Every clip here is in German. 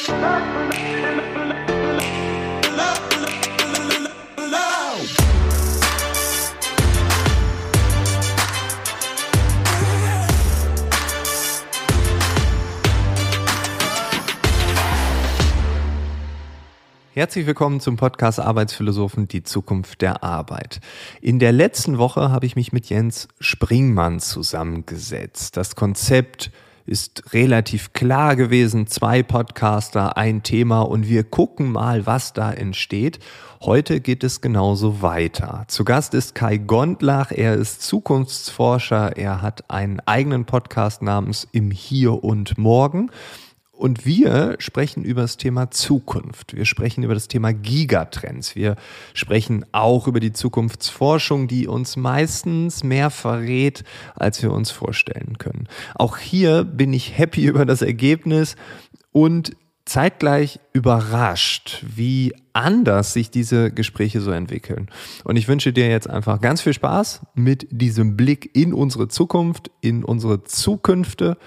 Herzlich willkommen zum Podcast Arbeitsphilosophen, die Zukunft der Arbeit. In der letzten Woche habe ich mich mit Jens Springmann zusammengesetzt. Das Konzept ist relativ klar gewesen. Zwei Podcaster, ein Thema und wir gucken mal, was da entsteht. Heute geht es genauso weiter. Zu Gast ist Kai Gondlach. Er ist Zukunftsforscher. Er hat einen eigenen Podcast namens Im Hier und Morgen. Und wir sprechen über das Thema Zukunft. Wir sprechen über das Thema Gigatrends. Wir sprechen auch über die Zukunftsforschung, die uns meistens mehr verrät, als wir uns vorstellen können. Auch hier bin ich happy über das Ergebnis und zeitgleich überrascht, wie anders sich diese Gespräche so entwickeln. Und ich wünsche dir jetzt einfach ganz viel Spaß mit diesem Blick in unsere Zukunft, in unsere Zukünfte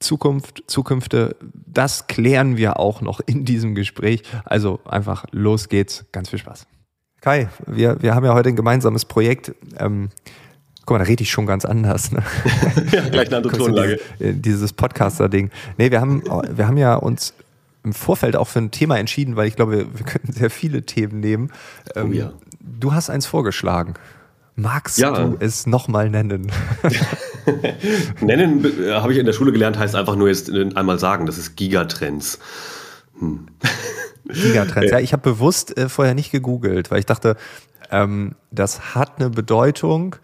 Zukunft, Zukünfte, das klären wir auch noch in diesem Gespräch. Also einfach los geht's. Ganz viel Spaß. Kai, wir, wir haben ja heute ein gemeinsames Projekt. Ähm, guck mal, da rede ich schon ganz anders. Ne? ja, gleich eine andere Tonlage. Dieses, äh, dieses Podcaster-Ding. Nee, wir haben, wir haben ja uns im Vorfeld auch für ein Thema entschieden, weil ich glaube, wir könnten sehr viele Themen nehmen. Ähm, oh ja. Du hast eins vorgeschlagen. Magst ja. du es nochmal nennen? nennen äh, habe ich in der Schule gelernt, heißt einfach nur jetzt einmal sagen, das ist Gigatrends. Hm. Gigatrends, ja, ich habe bewusst äh, vorher nicht gegoogelt, weil ich dachte, ähm, das hat eine Bedeutung,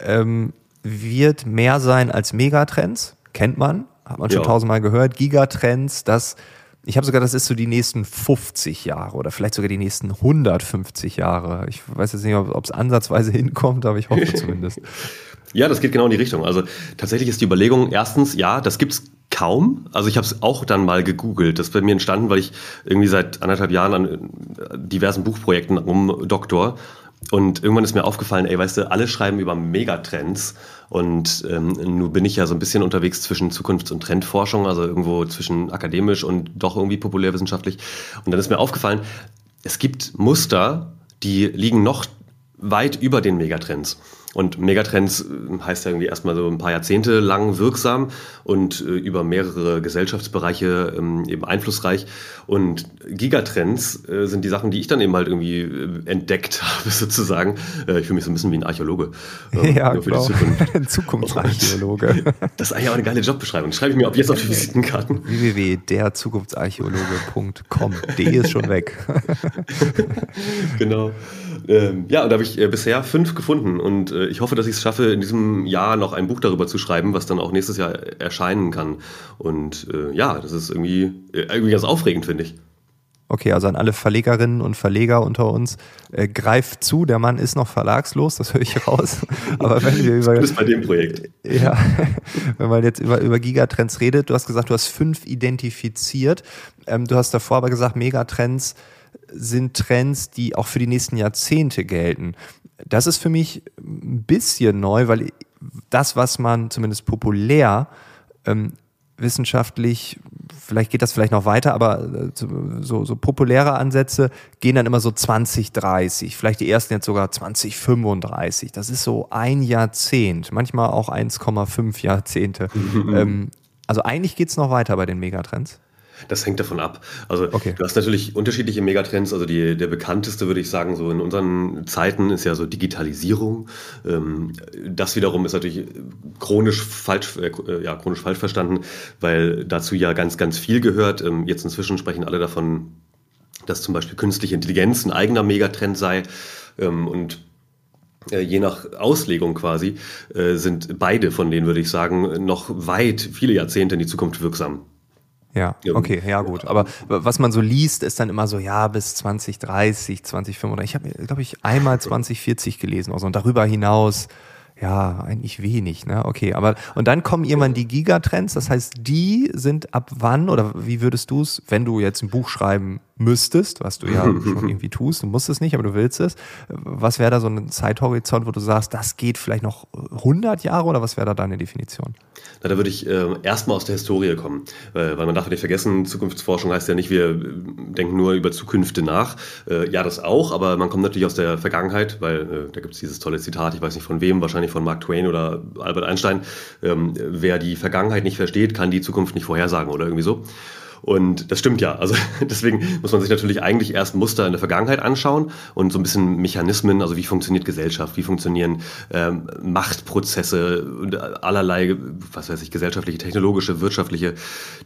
ähm, wird mehr sein als Megatrends, kennt man, hat man schon ja. tausendmal gehört. Gigatrends, das ich habe sogar, das ist so die nächsten 50 Jahre oder vielleicht sogar die nächsten 150 Jahre. Ich weiß jetzt nicht, ob es ansatzweise hinkommt, aber ich hoffe zumindest. Ja, das geht genau in die Richtung. Also tatsächlich ist die Überlegung, erstens, ja, das gibt's kaum. Also ich habe es auch dann mal gegoogelt. Das ist bei mir entstanden, weil ich irgendwie seit anderthalb Jahren an äh, diversen Buchprojekten rumdoktor und irgendwann ist mir aufgefallen, ey, weißt du, alle schreiben über Megatrends und ähm, nun bin ich ja so ein bisschen unterwegs zwischen Zukunfts- und Trendforschung, also irgendwo zwischen akademisch und doch irgendwie populärwissenschaftlich. Und dann ist mir aufgefallen, es gibt Muster, die liegen noch weit über den Megatrends. Und Megatrends äh, heißt ja irgendwie erstmal so ein paar Jahrzehnte lang wirksam und äh, über mehrere Gesellschaftsbereiche ähm, eben einflussreich. Und Gigatrends äh, sind die Sachen, die ich dann eben halt irgendwie äh, entdeckt habe, sozusagen. Äh, ich fühle mich so ein bisschen wie ein Archäologe. Ähm, ja, genau. Zukunft. ein Zukunftsarchäologe. das ist eigentlich auch eine geile Jobbeschreibung. Schreibe ich mir ab jetzt auf die Visitenkarten. www.derzukunftsarchäologe.com. D ist schon weg. genau. Ähm, ja, und da habe ich äh, bisher fünf gefunden und äh, ich hoffe, dass ich es schaffe, in diesem Jahr noch ein Buch darüber zu schreiben, was dann auch nächstes Jahr erscheinen kann. Und äh, ja, das ist irgendwie, äh, irgendwie ganz aufregend, finde ich. Okay, also an alle Verlegerinnen und Verleger unter uns, äh, greift zu, der Mann ist noch verlagslos, das höre ich raus. Aber wenn wir über. Das bei dem Projekt. Ja, wenn man jetzt über, über Gigatrends redet, du hast gesagt, du hast fünf identifiziert. Ähm, du hast davor aber gesagt, Megatrends sind Trends, die auch für die nächsten Jahrzehnte gelten. Das ist für mich ein bisschen neu, weil das, was man zumindest populär ähm, wissenschaftlich, vielleicht geht das vielleicht noch weiter, aber äh, so, so populäre Ansätze gehen dann immer so 2030, vielleicht die ersten jetzt sogar 2035. Das ist so ein Jahrzehnt, manchmal auch 1,5 Jahrzehnte. ähm, also eigentlich geht es noch weiter bei den Megatrends. Das hängt davon ab. Also okay. du hast natürlich unterschiedliche Megatrends. Also die, der bekannteste würde ich sagen, so in unseren Zeiten ist ja so Digitalisierung. Ähm, das wiederum ist natürlich chronisch falsch, äh, ja, chronisch falsch verstanden, weil dazu ja ganz, ganz viel gehört. Ähm, jetzt inzwischen sprechen alle davon, dass zum Beispiel künstliche Intelligenz ein eigener Megatrend sei. Ähm, und äh, je nach Auslegung quasi, äh, sind beide von denen, würde ich sagen, noch weit, viele Jahrzehnte in die Zukunft wirksam. Ja, okay, ja gut. Aber was man so liest, ist dann immer so, ja, bis 2030, 2035. Ich habe, glaube ich, einmal 2040 gelesen also, und darüber hinaus, ja, eigentlich wenig, ne? Okay, aber und dann kommen irgendwann die Gigatrends, das heißt, die sind ab wann oder wie würdest du es, wenn du jetzt ein Buch schreiben müsstest, was du ja schon irgendwie tust, du musst es nicht, aber du willst es. Was wäre da so ein Zeithorizont, wo du sagst, das geht vielleicht noch 100 Jahre oder was wäre da deine Definition? Na, da würde ich äh, erstmal aus der Historie kommen, äh, weil man darf nicht vergessen, Zukunftsforschung heißt ja nicht, wir denken nur über Zukünfte nach. Äh, ja, das auch, aber man kommt natürlich aus der Vergangenheit, weil äh, da gibt es dieses tolle Zitat, ich weiß nicht von wem, wahrscheinlich von Mark Twain oder Albert Einstein, ähm, wer die Vergangenheit nicht versteht, kann die Zukunft nicht vorhersagen oder irgendwie so. Und das stimmt ja. Also deswegen muss man sich natürlich eigentlich erst Muster in der Vergangenheit anschauen und so ein bisschen Mechanismen, also wie funktioniert Gesellschaft, wie funktionieren ähm, Machtprozesse und allerlei, was weiß ich, gesellschaftliche, technologische, wirtschaftliche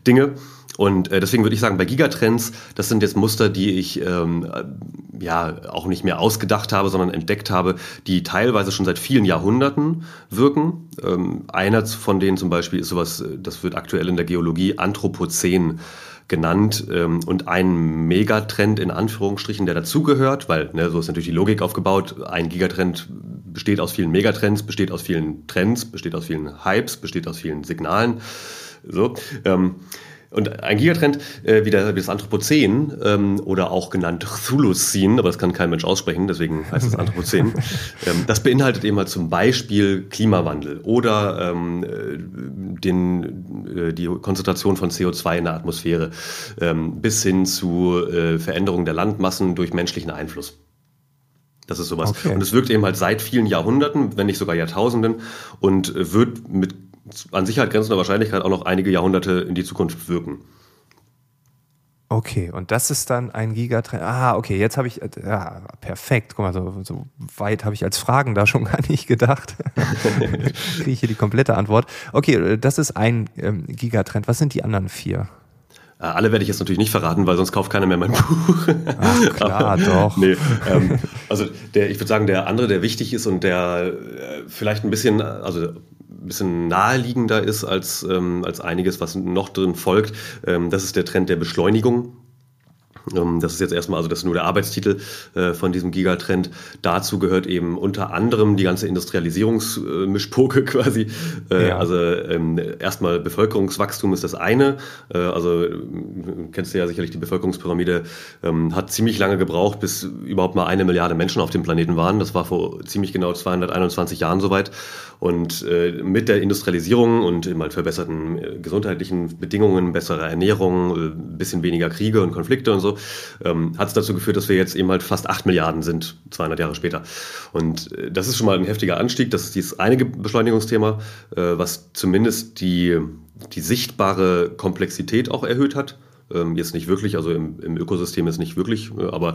Dinge. Und äh, deswegen würde ich sagen, bei Gigatrends, das sind jetzt Muster, die ich ähm, ja auch nicht mehr ausgedacht habe, sondern entdeckt habe, die teilweise schon seit vielen Jahrhunderten wirken. Ähm, einer von denen zum Beispiel ist sowas, das wird aktuell in der Geologie Anthropozän genannt ähm, und ein Megatrend in Anführungsstrichen, der dazugehört, weil ne, so ist natürlich die Logik aufgebaut. Ein Gigatrend besteht aus vielen Megatrends, besteht aus vielen Trends, besteht aus vielen Hypes, besteht aus vielen Signalen. So. Ähm, und ein Gigatrend, äh, wie, der, wie das Anthropozän ähm, oder auch genannt Chthulusin, aber das kann kein Mensch aussprechen, deswegen heißt es Anthropozän, ähm, das beinhaltet eben halt zum Beispiel Klimawandel oder ähm, äh, den, äh, die Konzentration von CO2 in der Atmosphäre ähm, bis hin zu äh, Veränderung der Landmassen durch menschlichen Einfluss. Das ist sowas. Okay. Und es wirkt eben halt seit vielen Jahrhunderten, wenn nicht sogar Jahrtausenden und wird mit an Sicherheit grenzender Wahrscheinlichkeit auch noch einige Jahrhunderte in die Zukunft wirken. Okay, und das ist dann ein Gigatrend. Ah, okay, jetzt habe ich, ja, perfekt. Guck mal, so, so weit habe ich als Fragen da schon gar nicht gedacht. Kriege ich hier die komplette Antwort. Okay, das ist ein ähm, Gigatrend. Was sind die anderen vier? Äh, alle werde ich jetzt natürlich nicht verraten, weil sonst kauft keiner mehr mein Buch. Ach, klar, doch. Nee, ähm, also der, ich würde sagen, der andere, der wichtig ist und der äh, vielleicht ein bisschen, also bisschen naheliegender ist als, ähm, als einiges, was noch drin folgt. Ähm, das ist der Trend der Beschleunigung. Ähm, das ist jetzt erstmal, also das ist nur der Arbeitstitel äh, von diesem Gigatrend. Dazu gehört eben unter anderem die ganze Industrialisierungsmischpoke quasi. Äh, ja. Also ähm, erstmal Bevölkerungswachstum ist das eine. Äh, also kennst du ja sicherlich die Bevölkerungspyramide, ähm, hat ziemlich lange gebraucht, bis überhaupt mal eine Milliarde Menschen auf dem Planeten waren. Das war vor ziemlich genau 221 Jahren soweit. Und mit der Industrialisierung und eben halt verbesserten gesundheitlichen Bedingungen, besserer Ernährung, ein bisschen weniger Kriege und Konflikte und so, ähm, hat es dazu geführt, dass wir jetzt eben halt fast 8 Milliarden sind, 200 Jahre später. Und äh, das ist schon mal ein heftiger Anstieg. Das ist dieses eine Beschleunigungsthema, äh, was zumindest die, die sichtbare Komplexität auch erhöht hat. Ähm, jetzt nicht wirklich, also im, im Ökosystem ist nicht wirklich, äh, aber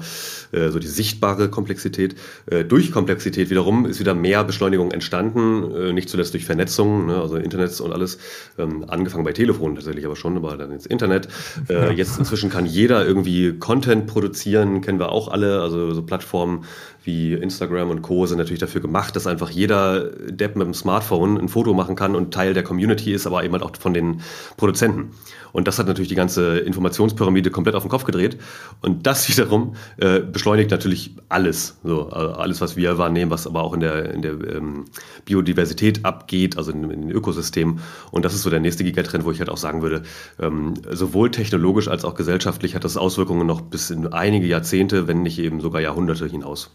äh, so die sichtbare Komplexität. Äh, durch Komplexität wiederum ist wieder mehr Beschleunigung entstanden, äh, nicht zuletzt durch Vernetzung, ne, also Internet und alles, ähm, angefangen bei Telefonen tatsächlich aber schon, aber dann ins Internet. Äh, jetzt inzwischen kann jeder irgendwie Content produzieren, kennen wir auch alle, also so Plattformen wie Instagram und Co. sind natürlich dafür gemacht, dass einfach jeder Depp mit dem Smartphone ein Foto machen kann und Teil der Community ist, aber eben halt auch von den Produzenten. Und das hat natürlich die ganze Informationspyramide komplett auf den Kopf gedreht. Und das wiederum äh, beschleunigt natürlich alles. So, also alles, was wir wahrnehmen, was aber auch in der, in der ähm, Biodiversität abgeht, also in, in den Ökosystemen. Und das ist so der nächste Gigatrend, wo ich halt auch sagen würde, ähm, sowohl technologisch als auch gesellschaftlich hat das Auswirkungen noch bis in einige Jahrzehnte, wenn nicht eben sogar Jahrhunderte hinaus.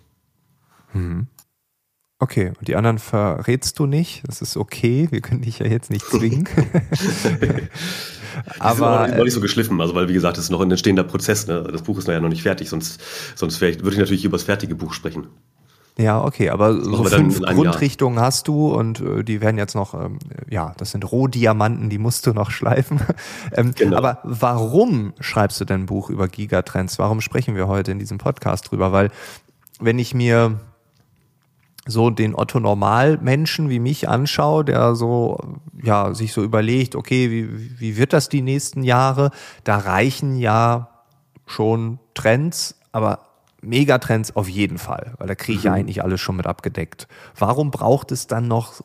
Mhm. Okay, und die anderen verrätst du nicht. Das ist okay. Wir können dich ja jetzt nicht zwingen. Aber sind noch nicht so geschliffen, also weil wie gesagt, es ist noch ein entstehender Prozess. Ne? Das Buch ist ja noch nicht fertig, sonst, sonst würde ich natürlich über das fertige Buch sprechen. Ja, okay, aber so fünf Grundrichtungen Jahr. hast du und äh, die werden jetzt noch, ähm, ja, das sind Rohdiamanten, die musst du noch schleifen. ähm, genau. Aber warum schreibst du denn ein Buch über Gigatrends? Warum sprechen wir heute in diesem Podcast drüber? Weil wenn ich mir so den Otto Normalmenschen wie mich anschaue, der so ja sich so überlegt, okay, wie, wie wird das die nächsten Jahre? Da reichen ja schon Trends, aber Megatrends auf jeden Fall, weil da kriege ich ja mhm. eigentlich alles schon mit abgedeckt. Warum braucht es dann noch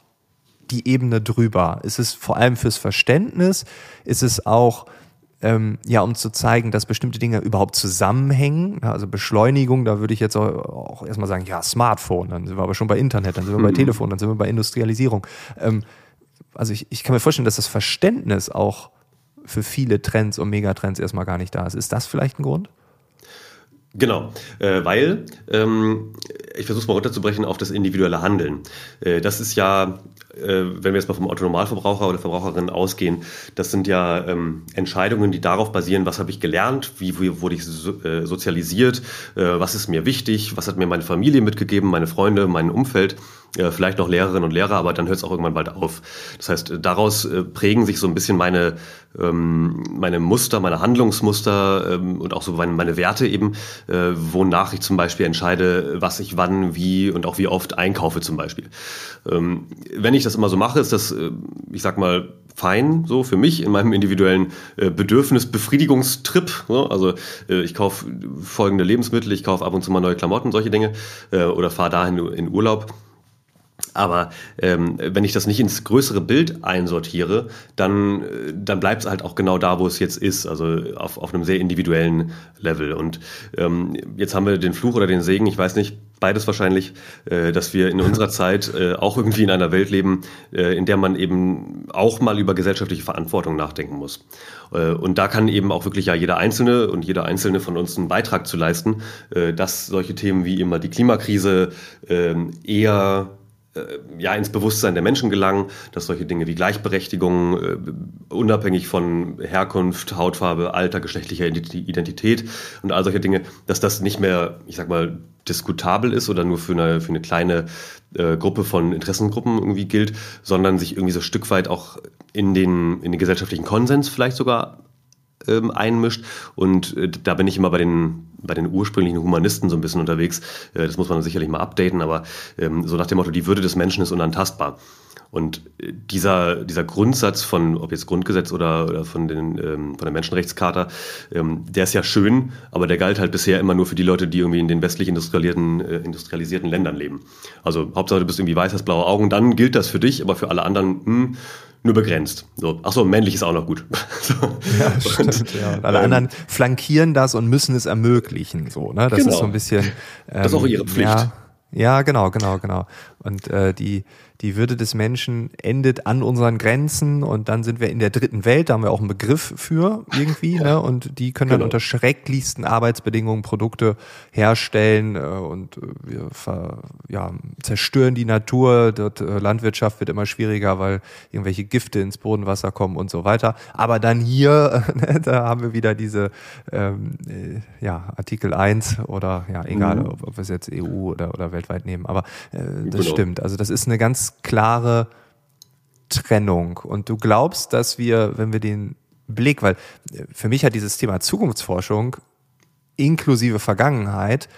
die Ebene drüber? Ist es vor allem fürs Verständnis? Ist es auch ähm, ja, um zu zeigen, dass bestimmte Dinge überhaupt zusammenhängen. Also Beschleunigung, da würde ich jetzt auch, auch erstmal sagen, ja, Smartphone, dann sind wir aber schon bei Internet, dann sind wir bei mhm. Telefon, dann sind wir bei Industrialisierung. Ähm, also ich, ich kann mir vorstellen, dass das Verständnis auch für viele Trends und Megatrends erstmal gar nicht da ist. Ist das vielleicht ein Grund? Genau, äh, weil ähm, ich versuche es mal runterzubrechen auf das individuelle Handeln. Äh, das ist ja, äh, wenn wir jetzt mal vom Autonormalverbraucher oder Verbraucherin ausgehen, das sind ja ähm, Entscheidungen, die darauf basieren, was habe ich gelernt, wie, wie wurde ich so, äh, sozialisiert, äh, was ist mir wichtig, was hat mir meine Familie mitgegeben, meine Freunde, mein Umfeld äh, vielleicht noch Lehrerinnen und Lehrer, aber dann hört es auch irgendwann bald auf. Das heißt, daraus äh, prägen sich so ein bisschen meine, ähm, meine Muster, meine Handlungsmuster ähm, und auch so meine, meine Werte eben, äh, wonach ich zum Beispiel entscheide, was ich wann, wie und auch wie oft einkaufe zum Beispiel. Ähm, wenn ich das immer so mache, ist das, äh, ich sag mal, fein so für mich in meinem individuellen äh, Bedürfnisbefriedigungstrip. So. Also äh, ich kaufe folgende Lebensmittel, ich kaufe ab und zu mal neue Klamotten, solche Dinge äh, oder fahre dahin in Urlaub. Aber ähm, wenn ich das nicht ins größere Bild einsortiere, dann, dann bleibt es halt auch genau da, wo es jetzt ist, also auf, auf einem sehr individuellen Level. Und ähm, jetzt haben wir den Fluch oder den Segen, ich weiß nicht, beides wahrscheinlich, äh, dass wir in unserer Zeit äh, auch irgendwie in einer Welt leben, äh, in der man eben auch mal über gesellschaftliche Verantwortung nachdenken muss. Äh, und da kann eben auch wirklich ja jeder Einzelne und jeder Einzelne von uns einen Beitrag zu leisten, äh, dass solche Themen wie immer die Klimakrise äh, eher äh, ja, ins Bewusstsein der Menschen gelangen, dass solche Dinge wie Gleichberechtigung, äh, unabhängig von Herkunft, Hautfarbe, Alter, geschlechtlicher Identität und all solche Dinge, dass das nicht mehr, ich sag mal, diskutabel ist oder nur für eine, für eine kleine äh, Gruppe von Interessengruppen irgendwie gilt, sondern sich irgendwie so ein Stück weit auch in den, in den gesellschaftlichen Konsens vielleicht sogar ähm, einmischt. Und äh, da bin ich immer bei den bei den ursprünglichen Humanisten so ein bisschen unterwegs. Äh, das muss man sicherlich mal updaten, aber ähm, so nach dem Motto, die Würde des Menschen ist unantastbar. Und äh, dieser, dieser Grundsatz von, ob jetzt Grundgesetz oder, oder von, den, ähm, von der Menschenrechtscharta, ähm, der ist ja schön, aber der galt halt bisher immer nur für die Leute, die irgendwie in den westlich industrialisierten, äh, industrialisierten Ländern leben. Also Hauptsache du bist irgendwie weiß, hast blaue Augen, dann gilt das für dich, aber für alle anderen, hm, nur begrenzt. So. Achso, männlich ist auch noch gut. so. Ja, stimmt, ja. Und alle ähm, anderen flankieren das und müssen es ermöglichen. So, ne? Das genau. ist so ein bisschen. Ähm, das ist auch ihre Pflicht. Ja, ja, genau, genau, genau. Und äh, die, die Würde des Menschen endet an unseren Grenzen und dann sind wir in der dritten Welt, da haben wir auch einen Begriff für irgendwie, ne? Und die können dann genau. unter schrecklichsten Arbeitsbedingungen Produkte herstellen äh, und äh, wir ver, ja, zerstören die Natur. Dort äh, Landwirtschaft wird immer schwieriger, weil irgendwelche Gifte ins Bodenwasser kommen und so weiter. Aber dann hier, ne, da haben wir wieder diese ähm, äh, ja, Artikel 1 oder ja, egal, mhm. ob, ob wir es jetzt EU oder, oder weltweit nehmen. Aber äh, das genau. stimmt. Also das ist eine ganz klare Trennung. Und du glaubst, dass wir, wenn wir den Blick, weil äh, für mich hat dieses Thema Zukunftsforschung inklusive Vergangenheit,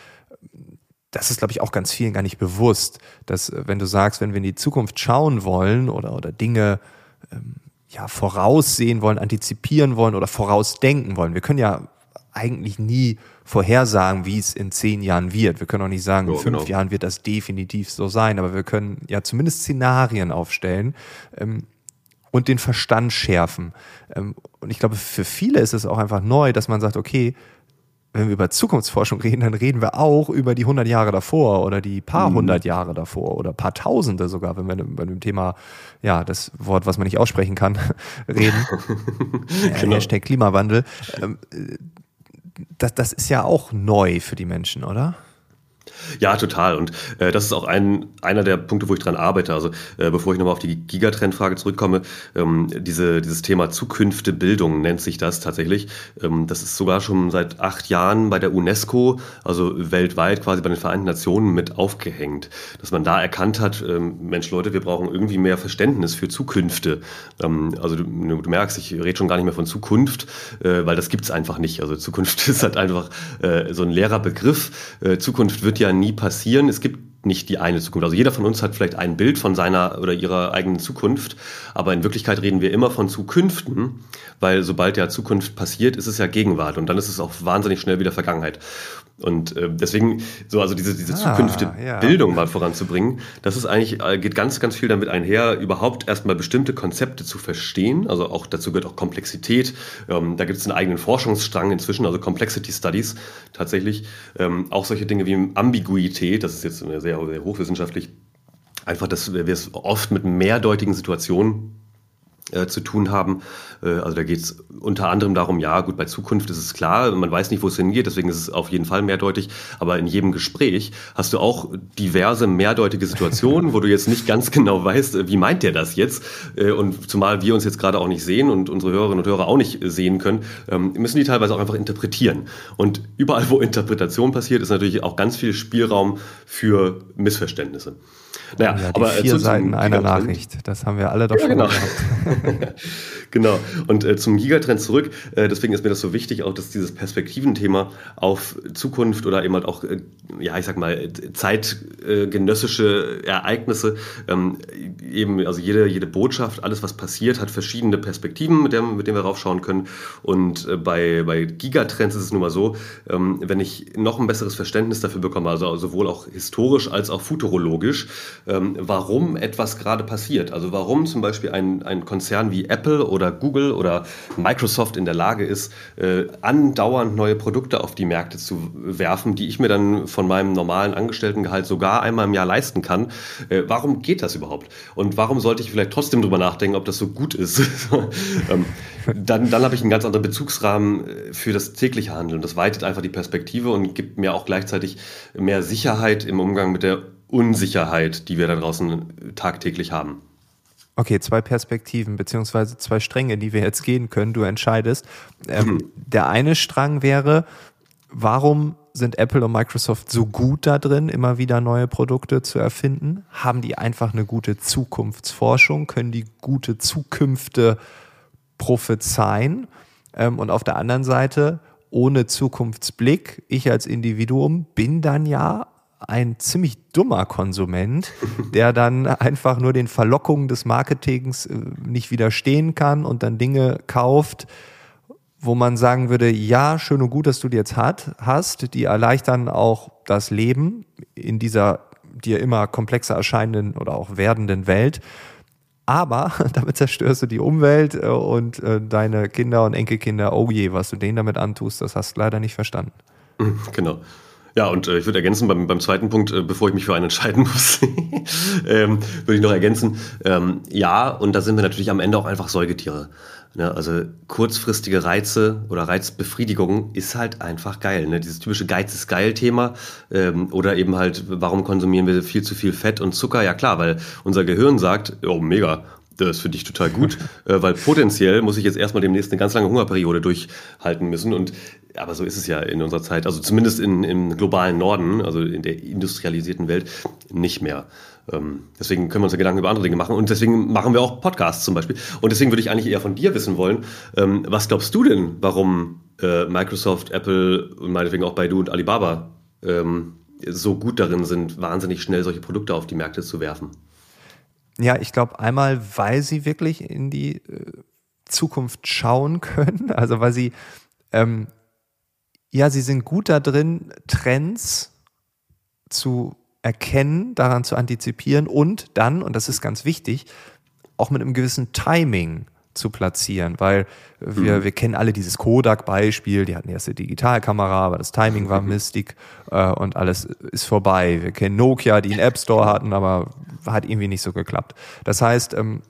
das ist, glaube ich, auch ganz vielen gar nicht bewusst, dass äh, wenn du sagst, wenn wir in die Zukunft schauen wollen oder, oder Dinge ähm, ja, voraussehen wollen, antizipieren wollen oder vorausdenken wollen, wir können ja eigentlich nie vorhersagen, wie es in zehn Jahren wird. Wir können auch nicht sagen, in fünf genau. Jahren wird das definitiv so sein, aber wir können ja zumindest Szenarien aufstellen ähm, und den Verstand schärfen. Ähm, und ich glaube, für viele ist es auch einfach neu, dass man sagt, okay, wenn wir über Zukunftsforschung reden, dann reden wir auch über die 100 Jahre davor oder die paar mhm. hundert Jahre davor oder paar Tausende sogar, wenn wir bei dem Thema, ja, das Wort, was man nicht aussprechen kann, reden. genau. Hashtag Klimawandel. Das, das ist ja auch neu für die Menschen, oder? Ja, total. Und äh, das ist auch ein, einer der Punkte, wo ich dran arbeite. Also äh, bevor ich nochmal auf die Gigatrend-Frage zurückkomme, ähm, diese, dieses Thema Zukünfte Bildung nennt sich das tatsächlich. Ähm, das ist sogar schon seit acht Jahren bei der UNESCO, also weltweit quasi bei den Vereinten Nationen mit aufgehängt. Dass man da erkannt hat, ähm, Mensch Leute, wir brauchen irgendwie mehr Verständnis für Zukünfte. Ähm, also du, du, merkst, ich rede schon gar nicht mehr von Zukunft, äh, weil das gibt's einfach nicht. Also Zukunft ist halt einfach äh, so ein leerer Begriff. Äh, Zukunft wird ja nie passieren. Es gibt nicht die eine Zukunft. Also jeder von uns hat vielleicht ein Bild von seiner oder ihrer eigenen Zukunft, aber in Wirklichkeit reden wir immer von Zukünften, weil sobald ja Zukunft passiert, ist es ja Gegenwart und dann ist es auch wahnsinnig schnell wieder Vergangenheit. Und äh, deswegen, so also diese, diese ah, zukünftige ja. Bildung mal voranzubringen, das ist eigentlich, äh, geht ganz, ganz viel damit einher, überhaupt erstmal bestimmte Konzepte zu verstehen. Also auch dazu gehört auch Komplexität. Ähm, da gibt es einen eigenen Forschungsstrang inzwischen, also Complexity Studies tatsächlich. Ähm, auch solche Dinge wie Ambiguität, das ist jetzt sehr, sehr hochwissenschaftlich. Einfach, dass wir es oft mit mehrdeutigen Situationen äh, zu tun haben. Äh, also da geht es unter anderem darum, ja, gut, bei Zukunft ist es klar, man weiß nicht, wo es hingeht, deswegen ist es auf jeden Fall mehrdeutig. Aber in jedem Gespräch hast du auch diverse mehrdeutige Situationen, wo du jetzt nicht ganz genau weißt, äh, wie meint der das jetzt? Äh, und zumal wir uns jetzt gerade auch nicht sehen und unsere Hörerinnen und Hörer auch nicht sehen können, ähm, müssen die teilweise auch einfach interpretieren. Und überall, wo Interpretation passiert, ist natürlich auch ganz viel Spielraum für Missverständnisse. Naja, ja, aber vier Seiten einer Nachricht, das haben wir alle doch ja, schon genau. gehabt. genau. Und äh, zum Gigatrend zurück. Äh, deswegen ist mir das so wichtig, auch dass dieses Perspektiventhema auf Zukunft oder eben halt auch, äh, ja, ich sag mal, zeitgenössische Ereignisse, ähm, eben, also jede, jede Botschaft, alles, was passiert, hat verschiedene Perspektiven, mit, dem, mit denen wir raufschauen können. Und äh, bei, bei Gigatrends ist es nun mal so, ähm, wenn ich noch ein besseres Verständnis dafür bekomme, also sowohl auch historisch als auch futurologisch, ähm, warum etwas gerade passiert. Also warum zum Beispiel ein, ein Konzern wie Apple oder Google oder Microsoft in der Lage ist, äh, andauernd neue Produkte auf die Märkte zu werfen, die ich mir dann von meinem normalen Angestelltengehalt sogar einmal im Jahr leisten kann. Äh, warum geht das überhaupt? Und warum sollte ich vielleicht trotzdem drüber nachdenken, ob das so gut ist? ähm, dann, dann habe ich einen ganz anderen Bezugsrahmen äh, für das tägliche Handeln. Das weitet einfach die Perspektive und gibt mir auch gleichzeitig mehr Sicherheit im Umgang mit der Unsicherheit, die wir da draußen tagtäglich haben. Okay, zwei Perspektiven beziehungsweise zwei Stränge, die wir jetzt gehen können. Du entscheidest. Ähm, mhm. Der eine Strang wäre, warum sind Apple und Microsoft so gut da drin, immer wieder neue Produkte zu erfinden? Haben die einfach eine gute Zukunftsforschung? Können die gute Zukünfte prophezeien? Ähm, und auf der anderen Seite, ohne Zukunftsblick, ich als Individuum bin dann ja ein ziemlich dummer Konsument, der dann einfach nur den Verlockungen des Marketings äh, nicht widerstehen kann und dann Dinge kauft, wo man sagen würde, ja, schön und gut, dass du die jetzt hat, hast, die erleichtern auch das Leben in dieser dir immer komplexer erscheinenden oder auch werdenden Welt. Aber damit zerstörst du die Umwelt äh, und äh, deine Kinder und Enkelkinder, oh je, was du denen damit antust, das hast du leider nicht verstanden. Genau. Ja, und äh, ich würde ergänzen, beim, beim zweiten Punkt, äh, bevor ich mich für einen entscheiden muss, ähm, würde ich noch ergänzen, ähm, ja, und da sind wir natürlich am Ende auch einfach Säugetiere. Ne? Also kurzfristige Reize oder Reizbefriedigung ist halt einfach geil. Ne? Dieses typische Geiz ist geil Thema ähm, oder eben halt, warum konsumieren wir viel zu viel Fett und Zucker? Ja klar, weil unser Gehirn sagt, oh mega, das finde ich total gut, äh, weil potenziell muss ich jetzt erstmal demnächst eine ganz lange Hungerperiode durchhalten müssen. Und aber so ist es ja in unserer Zeit, also zumindest in, im globalen Norden, also in der industrialisierten Welt, nicht mehr. Ähm, deswegen können wir uns ja Gedanken über andere Dinge machen und deswegen machen wir auch Podcasts zum Beispiel. Und deswegen würde ich eigentlich eher von dir wissen wollen, ähm, was glaubst du denn, warum äh, Microsoft, Apple und meinetwegen auch Baidu und Alibaba ähm, so gut darin sind, wahnsinnig schnell solche Produkte auf die Märkte zu werfen? Ja, ich glaube einmal, weil sie wirklich in die äh, Zukunft schauen können, also weil sie ähm, ja, sie sind gut da drin, Trends zu erkennen, daran zu antizipieren und dann, und das ist ganz wichtig, auch mit einem gewissen Timing zu platzieren, weil wir, mhm. wir kennen alle dieses Kodak-Beispiel, die hatten erst eine Digitalkamera, aber das Timing war mistig äh, und alles ist vorbei. Wir kennen Nokia, die einen App Store hatten, aber hat irgendwie nicht so geklappt. Das heißt, ähm,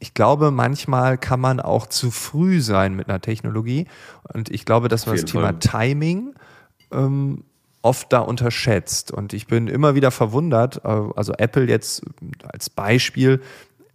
ich glaube, manchmal kann man auch zu früh sein mit einer Technologie. Und ich glaube, dass man das Thema Fall. Timing ähm, oft da unterschätzt. Und ich bin immer wieder verwundert, äh, also Apple jetzt als Beispiel,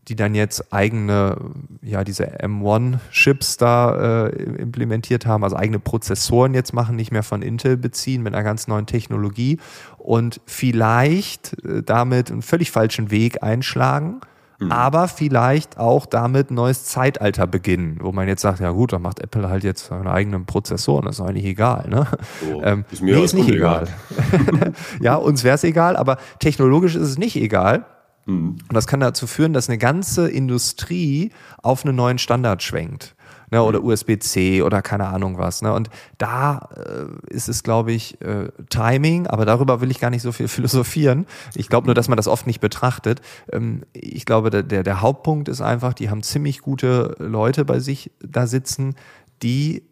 die dann jetzt eigene, ja, diese M1-Chips da äh, implementiert haben, also eigene Prozessoren jetzt machen, nicht mehr von Intel beziehen mit einer ganz neuen Technologie und vielleicht äh, damit einen völlig falschen Weg einschlagen Mhm. aber vielleicht auch damit ein neues Zeitalter beginnen, wo man jetzt sagt, ja gut, dann macht Apple halt jetzt seine eigenen Prozessoren, das ist eigentlich egal. Ne? Oh, ähm, ist mir nee, ist nicht egal. egal. ja, uns wäre es egal, aber technologisch ist es nicht egal. Mhm. Und das kann dazu führen, dass eine ganze Industrie auf einen neuen Standard schwenkt ne, oder mhm. USB-C oder keine Ahnung was. Ne? Und da äh, ist es, glaube ich, äh, Timing, aber darüber will ich gar nicht so viel philosophieren. Ich glaube nur, dass man das oft nicht betrachtet. Ähm, ich glaube, der, der, der Hauptpunkt ist einfach, die haben ziemlich gute Leute bei sich da sitzen, die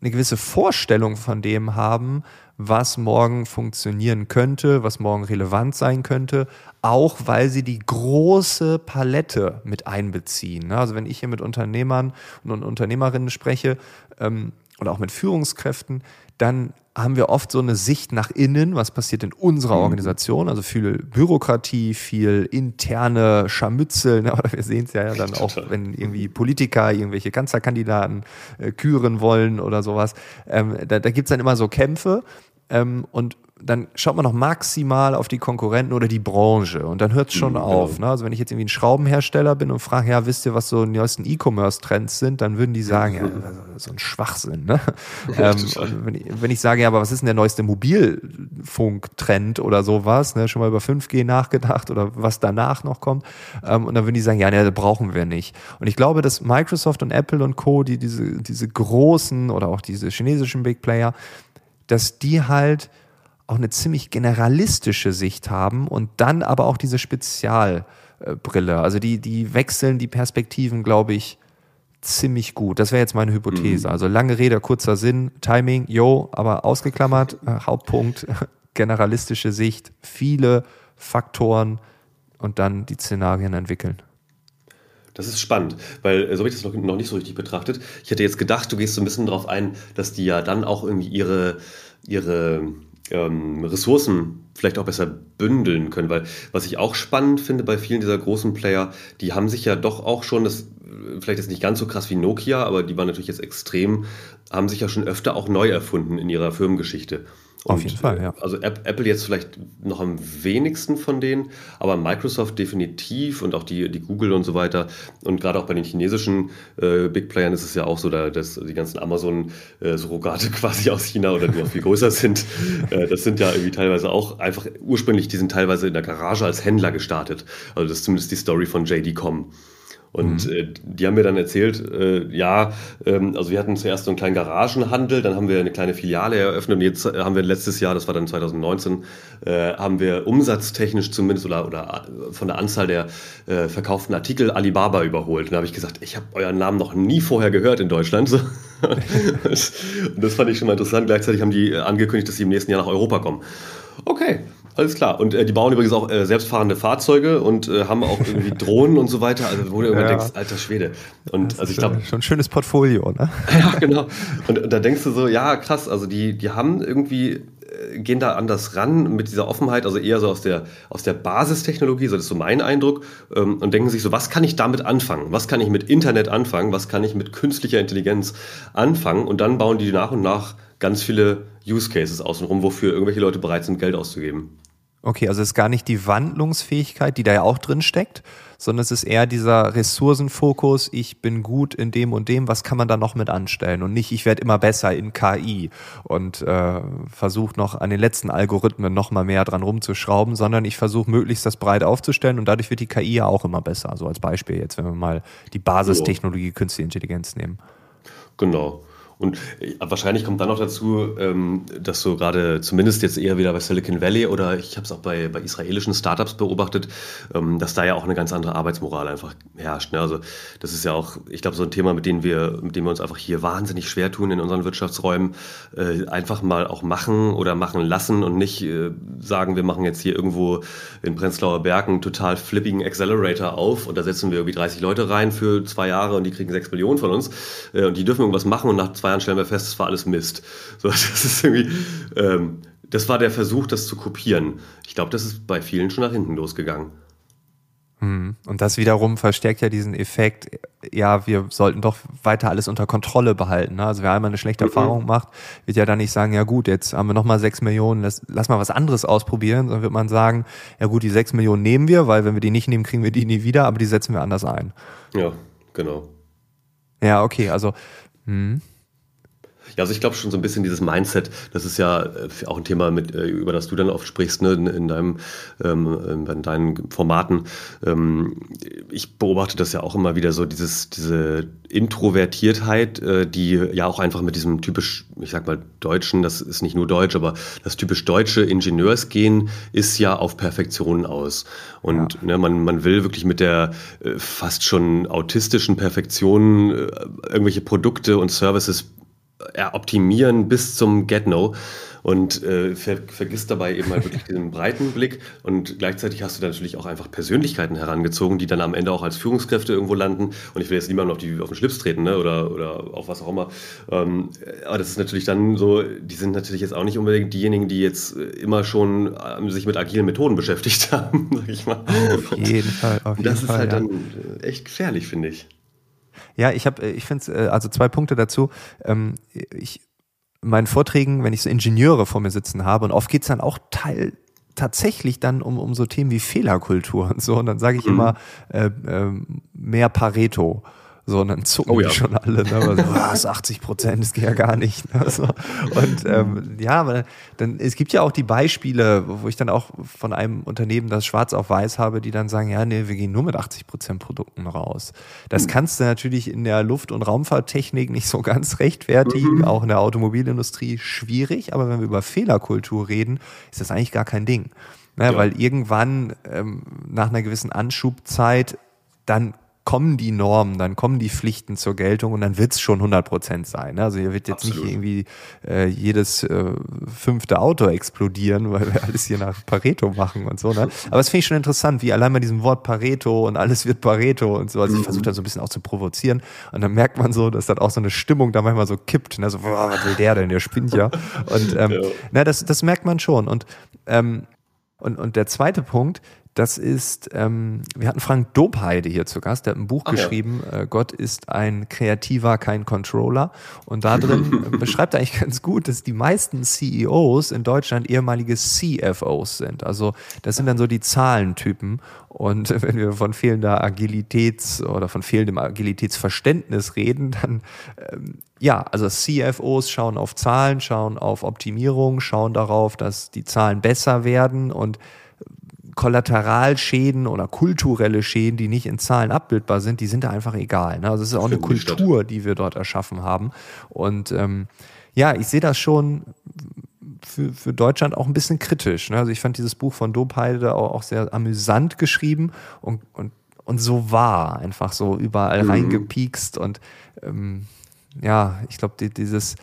eine gewisse Vorstellung von dem haben, was morgen funktionieren könnte, was morgen relevant sein könnte, auch weil sie die große Palette mit einbeziehen. Ne? Also wenn ich hier mit Unternehmern und Unternehmerinnen spreche ähm, oder auch mit Führungskräften, dann haben wir oft so eine Sicht nach innen, was passiert in unserer mhm. Organisation, also viel Bürokratie, viel interne Scharmützel, ne? oder wir sehen es ja, dann auch, wenn irgendwie Politiker irgendwelche Kanzlerkandidaten äh, küren wollen oder sowas, ähm, da, da gibt es dann immer so Kämpfe. Ähm, und dann schaut man noch maximal auf die Konkurrenten oder die Branche und dann hört es schon mhm, auf. Genau. Ne? Also wenn ich jetzt irgendwie ein Schraubenhersteller bin und frage, ja, wisst ihr, was so die neuesten E-Commerce-Trends sind, dann würden die sagen, ja, so ein Schwachsinn. Ne? ähm, wenn, ich, wenn, ich, sage, ja, aber was ist denn der neueste Mobilfunk-Trend oder sowas, ne? schon mal über 5G nachgedacht oder was danach noch kommt, ähm, und dann würden die sagen, ja, ne, das brauchen wir nicht. Und ich glaube, dass Microsoft und Apple und Co., die diese, diese großen oder auch diese chinesischen Big Player, dass die halt auch eine ziemlich generalistische Sicht haben und dann aber auch diese Spezialbrille. Also die, die wechseln die Perspektiven, glaube ich, ziemlich gut. Das wäre jetzt meine Hypothese. Mhm. Also lange Rede, kurzer Sinn, Timing, yo, aber ausgeklammert, äh, Hauptpunkt, generalistische Sicht, viele Faktoren und dann die Szenarien entwickeln. Das ist spannend, weil äh, so habe ich das noch, noch nicht so richtig betrachtet. Ich hätte jetzt gedacht, du gehst so ein bisschen darauf ein, dass die ja dann auch irgendwie ihre, ihre ähm, Ressourcen vielleicht auch besser bündeln können, weil was ich auch spannend finde bei vielen dieser großen Player, die haben sich ja doch auch schon, das vielleicht ist nicht ganz so krass wie Nokia, aber die waren natürlich jetzt extrem, haben sich ja schon öfter auch neu erfunden in ihrer Firmengeschichte. Und, Auf jeden Fall, ja. Also Apple jetzt vielleicht noch am wenigsten von denen, aber Microsoft definitiv und auch die, die Google und so weiter. Und gerade auch bei den chinesischen äh, Big Playern ist es ja auch so, da, dass die ganzen Amazon-Surrogate quasi aus China oder die noch viel größer sind, äh, das sind ja irgendwie teilweise auch einfach ursprünglich, die sind teilweise in der Garage als Händler gestartet. Also das ist zumindest die Story von JD.com. Und mhm. äh, die haben mir dann erzählt, äh, ja, ähm, also wir hatten zuerst so einen kleinen Garagenhandel, dann haben wir eine kleine Filiale eröffnet und jetzt haben wir letztes Jahr, das war dann 2019, äh, haben wir umsatztechnisch zumindest oder, oder äh, von der Anzahl der äh, verkauften Artikel Alibaba überholt. Und da habe ich gesagt, ich habe euren Namen noch nie vorher gehört in Deutschland. und das fand ich schon mal interessant. Gleichzeitig haben die angekündigt, dass sie im nächsten Jahr nach Europa kommen. Okay, alles klar. Und äh, die bauen übrigens auch äh, selbstfahrende Fahrzeuge und äh, haben auch irgendwie Drohnen und so weiter. Also wo du irgendwann ja. denkst, alter Schwede. Und also ich glaube schon ein schönes Portfolio, ne? ja, genau. Und, und, da denkst du so, ja krass. Also die die haben irgendwie äh, gehen da anders ran mit dieser Offenheit, also eher so aus der aus der Basistechnologie. So das ist so mein Eindruck. Ähm, und denken sich so, was kann ich damit anfangen? Was kann ich mit Internet anfangen? Was kann ich mit künstlicher Intelligenz anfangen? Und dann bauen die nach und nach ganz viele Use Cases außenrum, wofür irgendwelche Leute bereit sind, Geld auszugeben. Okay, also es ist gar nicht die Wandlungsfähigkeit, die da ja auch drin steckt, sondern es ist eher dieser Ressourcenfokus, ich bin gut in dem und dem, was kann man da noch mit anstellen und nicht, ich werde immer besser in KI und äh, versuche noch an den letzten Algorithmen noch mal mehr dran rumzuschrauben, sondern ich versuche möglichst das breit aufzustellen und dadurch wird die KI ja auch immer besser. So als Beispiel jetzt, wenn wir mal die Basistechnologie Künstliche Intelligenz nehmen. Genau. Und äh, wahrscheinlich kommt dann noch dazu, ähm, dass so gerade zumindest jetzt eher wieder bei Silicon Valley oder ich habe es auch bei, bei israelischen Startups beobachtet, ähm, dass da ja auch eine ganz andere Arbeitsmoral einfach herrscht. Ne? Also das ist ja auch, ich glaube, so ein Thema, mit dem wir, mit dem wir uns einfach hier wahnsinnig schwer tun in unseren Wirtschaftsräumen, äh, einfach mal auch machen oder machen lassen und nicht äh, sagen, wir machen jetzt hier irgendwo in Prenzlauer Berg einen total flippigen Accelerator auf und da setzen wir irgendwie 30 Leute rein für zwei Jahre und die kriegen 6 Millionen von uns und die dürfen irgendwas machen und nach zwei Jahren stellen wir fest, es war alles Mist. So, das ist irgendwie, ähm, das war der Versuch, das zu kopieren. Ich glaube, das ist bei vielen schon nach hinten losgegangen. Hm. Und das wiederum verstärkt ja diesen Effekt, ja, wir sollten doch weiter alles unter Kontrolle behalten. Ne? Also wer einmal eine schlechte mhm. Erfahrung macht, wird ja dann nicht sagen, ja gut, jetzt haben wir nochmal sechs Millionen, lass, lass mal was anderes ausprobieren, sondern wird man sagen, ja gut, die sechs Millionen nehmen wir, weil wenn wir die nicht nehmen, kriegen wir die nie wieder, aber die setzen wir anders ein. Ja, genau. Ja, okay, also hm. Ja, also ich glaube schon so ein bisschen dieses Mindset, das ist ja äh, auch ein Thema, mit, äh, über das du dann oft sprichst, ne, in, in deinem, ähm, in deinen Formaten. Ähm, ich beobachte das ja auch immer wieder so, dieses, diese Introvertiertheit, äh, die ja auch einfach mit diesem typisch, ich sag mal, deutschen, das ist nicht nur deutsch, aber das typisch deutsche Ingenieursgehen ist ja auf Perfektion aus. Und ja. ne, man, man will wirklich mit der äh, fast schon autistischen Perfektion äh, irgendwelche Produkte und Services optimieren bis zum Get-No und äh, ver vergisst dabei eben halt wirklich diesen breiten Blick und gleichzeitig hast du dann natürlich auch einfach Persönlichkeiten herangezogen, die dann am Ende auch als Führungskräfte irgendwo landen und ich will jetzt niemandem auf, die, auf den Schlips treten ne? oder, oder auf was auch immer, ähm, aber das ist natürlich dann so, die sind natürlich jetzt auch nicht unbedingt diejenigen, die jetzt äh, immer schon äh, sich mit agilen Methoden beschäftigt haben, sag ich mal. Auf jeden Fall, auf jeden das Fall. ist halt ja. dann echt gefährlich, finde ich. Ja, ich habe, ich finde, also zwei Punkte dazu. Ähm, ich meinen Vorträgen, wenn ich so Ingenieure vor mir sitzen habe, und oft geht's dann auch teil tatsächlich dann um, um so Themen wie Fehlerkultur und so. Und dann sage ich mhm. immer äh, äh, mehr Pareto. So, und dann zucken oh, ja. die schon alle, ne? Also, was, 80 Prozent, das geht ja gar nicht. Ne? So. Und ähm, ja, aber dann, es gibt ja auch die Beispiele, wo ich dann auch von einem Unternehmen das schwarz auf weiß habe, die dann sagen, ja, nee, wir gehen nur mit 80 Prozent Produkten raus. Das mhm. kannst du natürlich in der Luft- und Raumfahrttechnik nicht so ganz rechtfertigen, mhm. auch in der Automobilindustrie schwierig, aber wenn wir über Fehlerkultur reden, ist das eigentlich gar kein Ding. Ne? Ja. Weil irgendwann ähm, nach einer gewissen Anschubzeit dann kommen die Normen, dann kommen die Pflichten zur Geltung und dann wird es schon 100 Prozent sein. Also hier wird jetzt Absolut. nicht irgendwie äh, jedes äh, fünfte Auto explodieren, weil wir alles hier nach Pareto machen und so. Ne? Aber es finde ich schon interessant, wie allein bei diesem Wort Pareto und alles wird Pareto und so. Also ich mhm. versuche da so ein bisschen auch zu provozieren und dann merkt man so, dass dann auch so eine Stimmung da manchmal so kippt. Ne? So, boah, was will der denn? Der spinnt ja. Und ähm, ja. Na, das, das merkt man schon. Und ähm, und, und der zweite Punkt, das ist, ähm, wir hatten Frank Dobheide hier zu Gast, der hat ein Buch Ach, geschrieben, ja. äh, Gott ist ein Kreativer, kein Controller. Und da drin beschreibt er eigentlich ganz gut, dass die meisten CEOs in Deutschland ehemalige CFOs sind. Also das sind dann so die Zahlentypen. Und wenn wir von fehlender Agilitäts- oder von fehlendem Agilitätsverständnis reden, dann ähm, ja, also CFOs schauen auf Zahlen, schauen auf Optimierung, schauen darauf, dass die Zahlen besser werden und Kollateralschäden oder kulturelle Schäden, die nicht in Zahlen abbildbar sind, die sind da einfach egal. Ne? Also es ist auch eine Kultur, die wir dort erschaffen haben. Und ähm, ja, ich sehe das schon für, für Deutschland auch ein bisschen kritisch. Ne? Also ich fand dieses Buch von Dobheide auch, auch sehr amüsant geschrieben und, und, und so wahr, einfach so überall mhm. reingepiekst und ähm, ja, ich glaube, die, dieses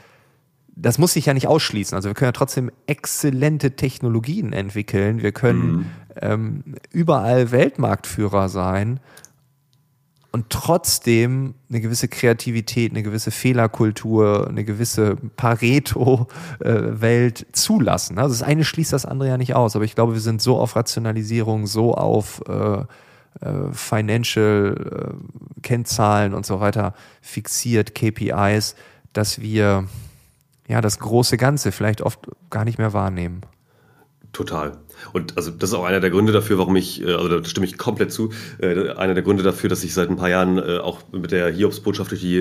das muss sich ja nicht ausschließen. Also wir können ja trotzdem exzellente Technologien entwickeln. Wir können mhm. ähm, überall Weltmarktführer sein und trotzdem eine gewisse Kreativität, eine gewisse Fehlerkultur, eine gewisse Pareto-Welt zulassen. Also das eine schließt das andere ja nicht aus. Aber ich glaube, wir sind so auf Rationalisierung, so auf äh, äh Financial äh, Kennzahlen und so weiter fixiert, KPIs, dass wir ja, das große Ganze vielleicht oft gar nicht mehr wahrnehmen. Total. Und also das ist auch einer der Gründe dafür, warum ich, äh, also da stimme ich komplett zu, äh, einer der Gründe dafür, dass ich seit ein paar Jahren äh, auch mit der Hiobsbotschaft durch die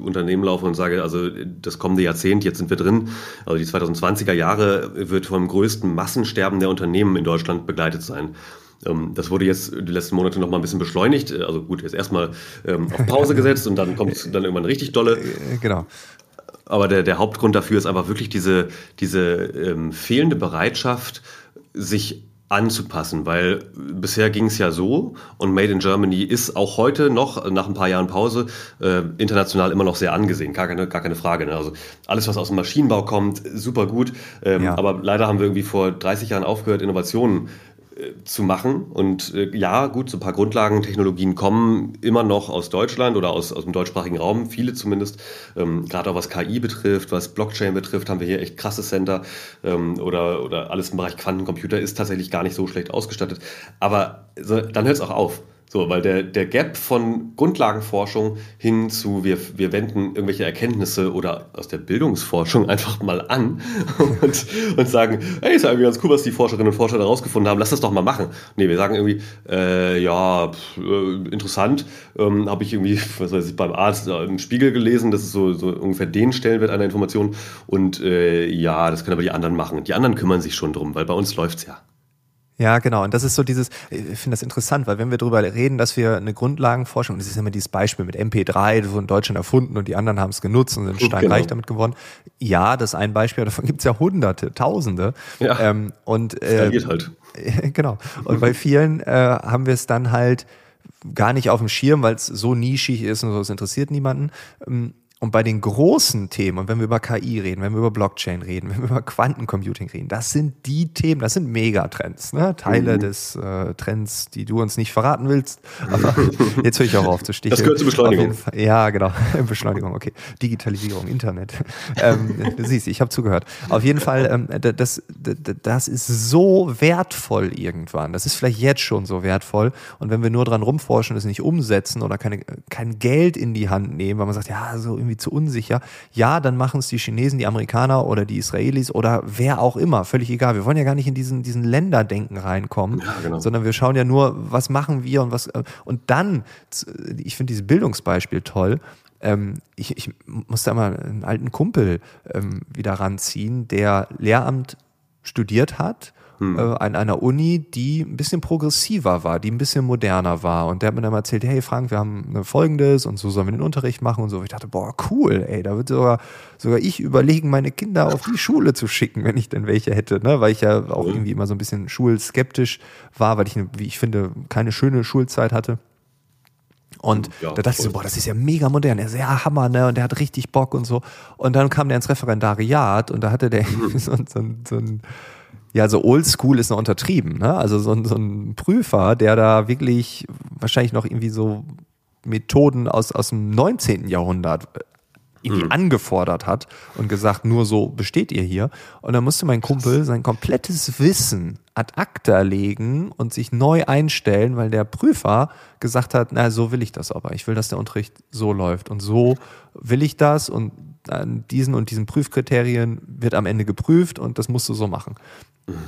Unternehmen laufe und sage, also das kommende Jahrzehnt, jetzt sind wir drin, also die 2020er Jahre wird vom größten Massensterben der Unternehmen in Deutschland begleitet sein. Ähm, das wurde jetzt die letzten Monate noch mal ein bisschen beschleunigt. Also gut, jetzt erstmal ähm, auf Pause gesetzt und dann kommt es dann irgendwann richtig dolle. Genau. Aber der, der Hauptgrund dafür ist einfach wirklich diese, diese ähm, fehlende Bereitschaft, sich anzupassen, weil bisher ging es ja so und Made in Germany ist auch heute noch, nach ein paar Jahren Pause, äh, international immer noch sehr angesehen, gar keine, gar keine Frage. Ne? Also alles, was aus dem Maschinenbau kommt, super gut, ähm, ja. aber leider haben wir irgendwie vor 30 Jahren aufgehört, Innovationen zu machen. Und äh, ja, gut, so ein paar Grundlagentechnologien kommen immer noch aus Deutschland oder aus, aus dem deutschsprachigen Raum, viele zumindest. Ähm, Gerade auch was KI betrifft, was Blockchain betrifft, haben wir hier echt krasse Center. Ähm, oder, oder alles im Bereich Quantencomputer ist tatsächlich gar nicht so schlecht ausgestattet. Aber so, dann hört es auch auf. So, weil der, der Gap von Grundlagenforschung hin zu, wir, wir wenden irgendwelche Erkenntnisse oder aus der Bildungsforschung einfach mal an und, und sagen, hey, ist ja irgendwie ganz cool, was die Forscherinnen und Forscher da rausgefunden haben, lass das doch mal machen. Nee, wir sagen irgendwie, äh, ja, pff, äh, interessant, ähm, habe ich irgendwie, was weiß ich, beim Arzt äh, im Spiegel gelesen, das ist so, so ungefähr den Stellenwert einer Information und äh, ja, das können aber die anderen machen. Die anderen kümmern sich schon drum, weil bei uns läuft's ja. Ja, genau. Und das ist so dieses, ich finde das interessant, weil wenn wir darüber reden, dass wir eine Grundlagenforschung, das ist immer dieses Beispiel mit MP3, das wurde in Deutschland erfunden und die anderen haben es genutzt und sind steinreich genau. damit geworden. Ja, das ist ein Beispiel, davon gibt es ja hunderte, tausende. Ja, ähm, und äh, halt. Genau. Und bei vielen äh, haben wir es dann halt gar nicht auf dem Schirm, weil es so nischig ist und so, es interessiert niemanden. Ähm, Und bei den großen Themen, und wenn wir über KI reden, wenn wir über Blockchain reden, wenn wir über Quantencomputing reden, das sind die Themen, das sind Megatrends, ne? Teile mhm. des äh, Trends, die du uns nicht verraten willst. Aber jetzt höre ich auch auf zu sticheln. Das gehört zur Beschleunigung. Ja, genau. Beschleunigung, okay. Digitalisierung, Internet. ähm, du siehst, ich habe zugehört. Auf jeden Fall, ähm, das, das ist so wertvoll irgendwann. Das ist vielleicht jetzt schon so wertvoll. Und wenn wir nur dran rumforschen, es nicht umsetzen oder keine, kein Geld in die Hand nehmen, weil man sagt, ja, so irgendwie irgendwie zu unsicher. Ja, dann machen es die Chinesen, die Amerikaner oder die Israelis oder wer auch immer, völlig egal. Wir wollen ja gar nicht in diesen, diesen Länderdenken reinkommen, ja, genau. sondern wir schauen ja nur, was machen wir und was. Äh, und dann, ich finde dieses Bildungsbeispiel toll. Ähm, ich, ich muss da mal einen alten Kumpel ähm, wieder ranziehen, der Lehramt studiert hat hm. äh, an einer Uni, die ein bisschen progressiver war, die ein bisschen moderner war. Und der hat mir dann mal erzählt, hey Frank, wir haben eine folgendes und so sollen wir den Unterricht machen und so. Ich dachte, boah, cool, ey, da wird sogar, sogar ich überlegen, meine Kinder auf die Schule zu schicken, wenn ich denn welche hätte, ne? Weil ich ja auch irgendwie immer so ein bisschen schulskeptisch war, weil ich, wie ich finde, keine schöne Schulzeit hatte. Und ja, da dachte ich so, boah, das ist ja mega modern. Er ist ja Hammer, ne? Und der hat richtig Bock und so. Und dann kam der ins Referendariat und da hatte der so, so, so ein ja, so oldschool ist noch untertrieben. Ne? Also so, so ein Prüfer, der da wirklich wahrscheinlich noch irgendwie so Methoden aus, aus dem 19. Jahrhundert äh, irgendwie mhm. angefordert hat und gesagt, nur so besteht ihr hier. Und dann musste mein Kumpel sein komplettes Wissen ad acta legen und sich neu einstellen, weil der Prüfer gesagt hat, na, so will ich das aber. Ich will, dass der Unterricht so läuft und so will ich das und an diesen und diesen Prüfkriterien wird am Ende geprüft und das musst du so machen.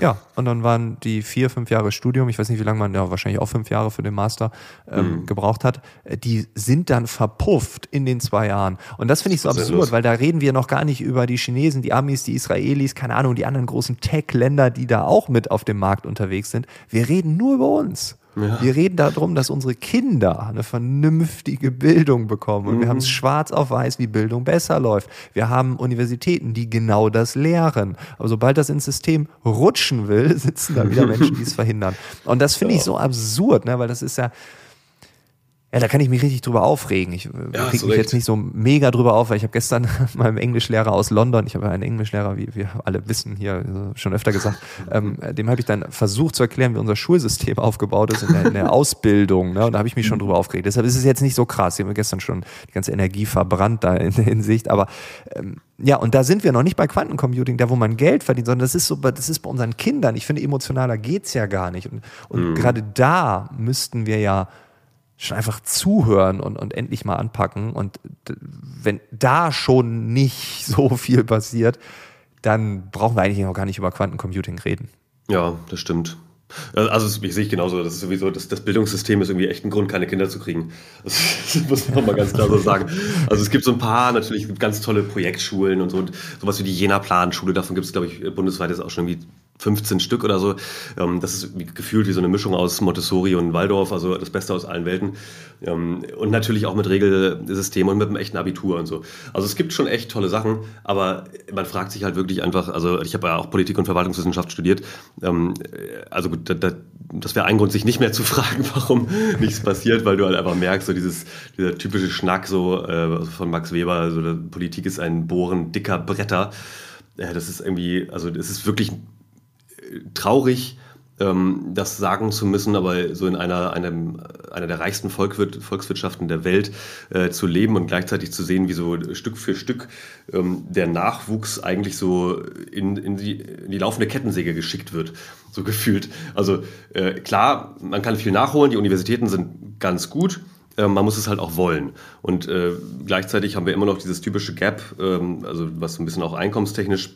Ja, und dann waren die vier, fünf Jahre Studium, ich weiß nicht, wie lange man, ja, wahrscheinlich auch fünf Jahre für den Master ähm, mhm. gebraucht hat, äh, die sind dann verpufft in den zwei Jahren. Und das finde ich so absurd, weil da reden wir noch gar nicht über die Chinesen, die Amis, die Israelis, keine Ahnung, die anderen großen Tech-Länder, die da auch mit auf dem Markt unterwegs sind. Wir reden nur über uns. Ja. Wir reden darum, dass unsere Kinder eine vernünftige Bildung bekommen. Und mhm. wir haben es schwarz auf weiß, wie Bildung besser läuft. Wir haben Universitäten, die genau das lehren. Aber sobald das ins System rutschen will, sitzen da wieder Menschen, die es verhindern. Und das finde ich so absurd, ne? weil das ist ja, ja, da kann ich mich richtig drüber aufregen. Ich äh, ja, reg mich recht. jetzt nicht so mega drüber auf, weil ich habe gestern meinem Englischlehrer aus London, ich habe einen Englischlehrer, wie wir alle wissen, hier äh, schon öfter gesagt, ähm, dem habe ich dann versucht zu erklären, wie unser Schulsystem aufgebaut ist in der, in der Ausbildung. Ne? Und da habe ich mich schon drüber aufgeregt. Deshalb ist es jetzt nicht so krass. Ich habe gestern schon die ganze Energie verbrannt da in der Hinsicht. Aber ähm, ja, und da sind wir noch nicht bei Quantencomputing, da wo man Geld verdient, sondern das ist so, das ist bei unseren Kindern. Ich finde, emotionaler geht's ja gar nicht. Und, und mhm. gerade da müssten wir ja schon einfach zuhören und, und endlich mal anpacken. Und wenn da schon nicht so viel passiert, dann brauchen wir eigentlich auch gar nicht über Quantencomputing reden. Ja, das stimmt. Also ich sehe ich genauso, das ist sowieso, das, das Bildungssystem ist irgendwie echt ein Grund, keine Kinder zu kriegen. Das, das muss man mal ganz klar so sagen. Also es gibt so ein paar natürlich ganz tolle Projektschulen und so, und sowas wie die Jena-Planschule, davon gibt es, glaube ich, bundesweit ist auch schon irgendwie 15 Stück oder so. Ähm, das ist gefühlt wie so eine Mischung aus Montessori und Waldorf, also das Beste aus allen Welten. Ähm, und natürlich auch mit Regelsystemen und mit einem echten Abitur und so. Also es gibt schon echt tolle Sachen, aber man fragt sich halt wirklich einfach, also ich habe ja auch Politik und Verwaltungswissenschaft studiert. Ähm, also das wäre ein Grund, sich nicht mehr zu fragen, warum nichts passiert, weil du halt einfach merkst, so dieses, dieser typische Schnack so äh, von Max Weber, so Politik ist ein Bohren dicker Bretter. das ist irgendwie, also es ist wirklich traurig, ähm, das sagen zu müssen, aber so in einer, einem, einer der reichsten Volkswirtschaften der Welt äh, zu leben und gleichzeitig zu sehen, wie so Stück für Stück ähm, der Nachwuchs eigentlich so in, in, die, in die laufende Kettensäge geschickt wird, so gefühlt. Also äh, klar, man kann viel nachholen, die Universitäten sind ganz gut, äh, man muss es halt auch wollen. Und äh, gleichzeitig haben wir immer noch dieses typische Gap, ähm, also was so ein bisschen auch einkommenstechnisch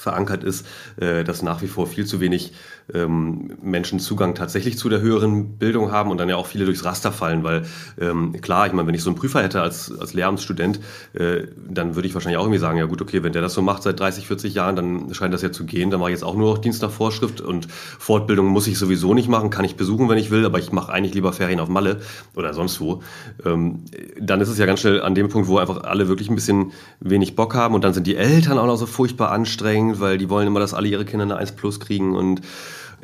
verankert ist, äh, dass nach wie vor viel zu wenig ähm, Menschen Zugang tatsächlich zu der höheren Bildung haben und dann ja auch viele durchs Raster fallen, weil ähm, klar, ich meine, wenn ich so einen Prüfer hätte als, als Lehramtsstudent, äh, dann würde ich wahrscheinlich auch irgendwie sagen, ja gut, okay, wenn der das so macht seit 30, 40 Jahren, dann scheint das ja zu gehen, dann mache ich jetzt auch nur noch Dienst nach Vorschrift und Fortbildung muss ich sowieso nicht machen, kann ich besuchen, wenn ich will, aber ich mache eigentlich lieber Ferien auf Malle oder sonst wo. Ähm, dann ist es ja ganz schnell an dem Punkt, wo einfach alle wirklich ein bisschen wenig Bock haben und dann sind die Eltern auch noch so furchtbar anstrengend, weil die wollen immer, dass alle ihre Kinder eine 1 Plus kriegen und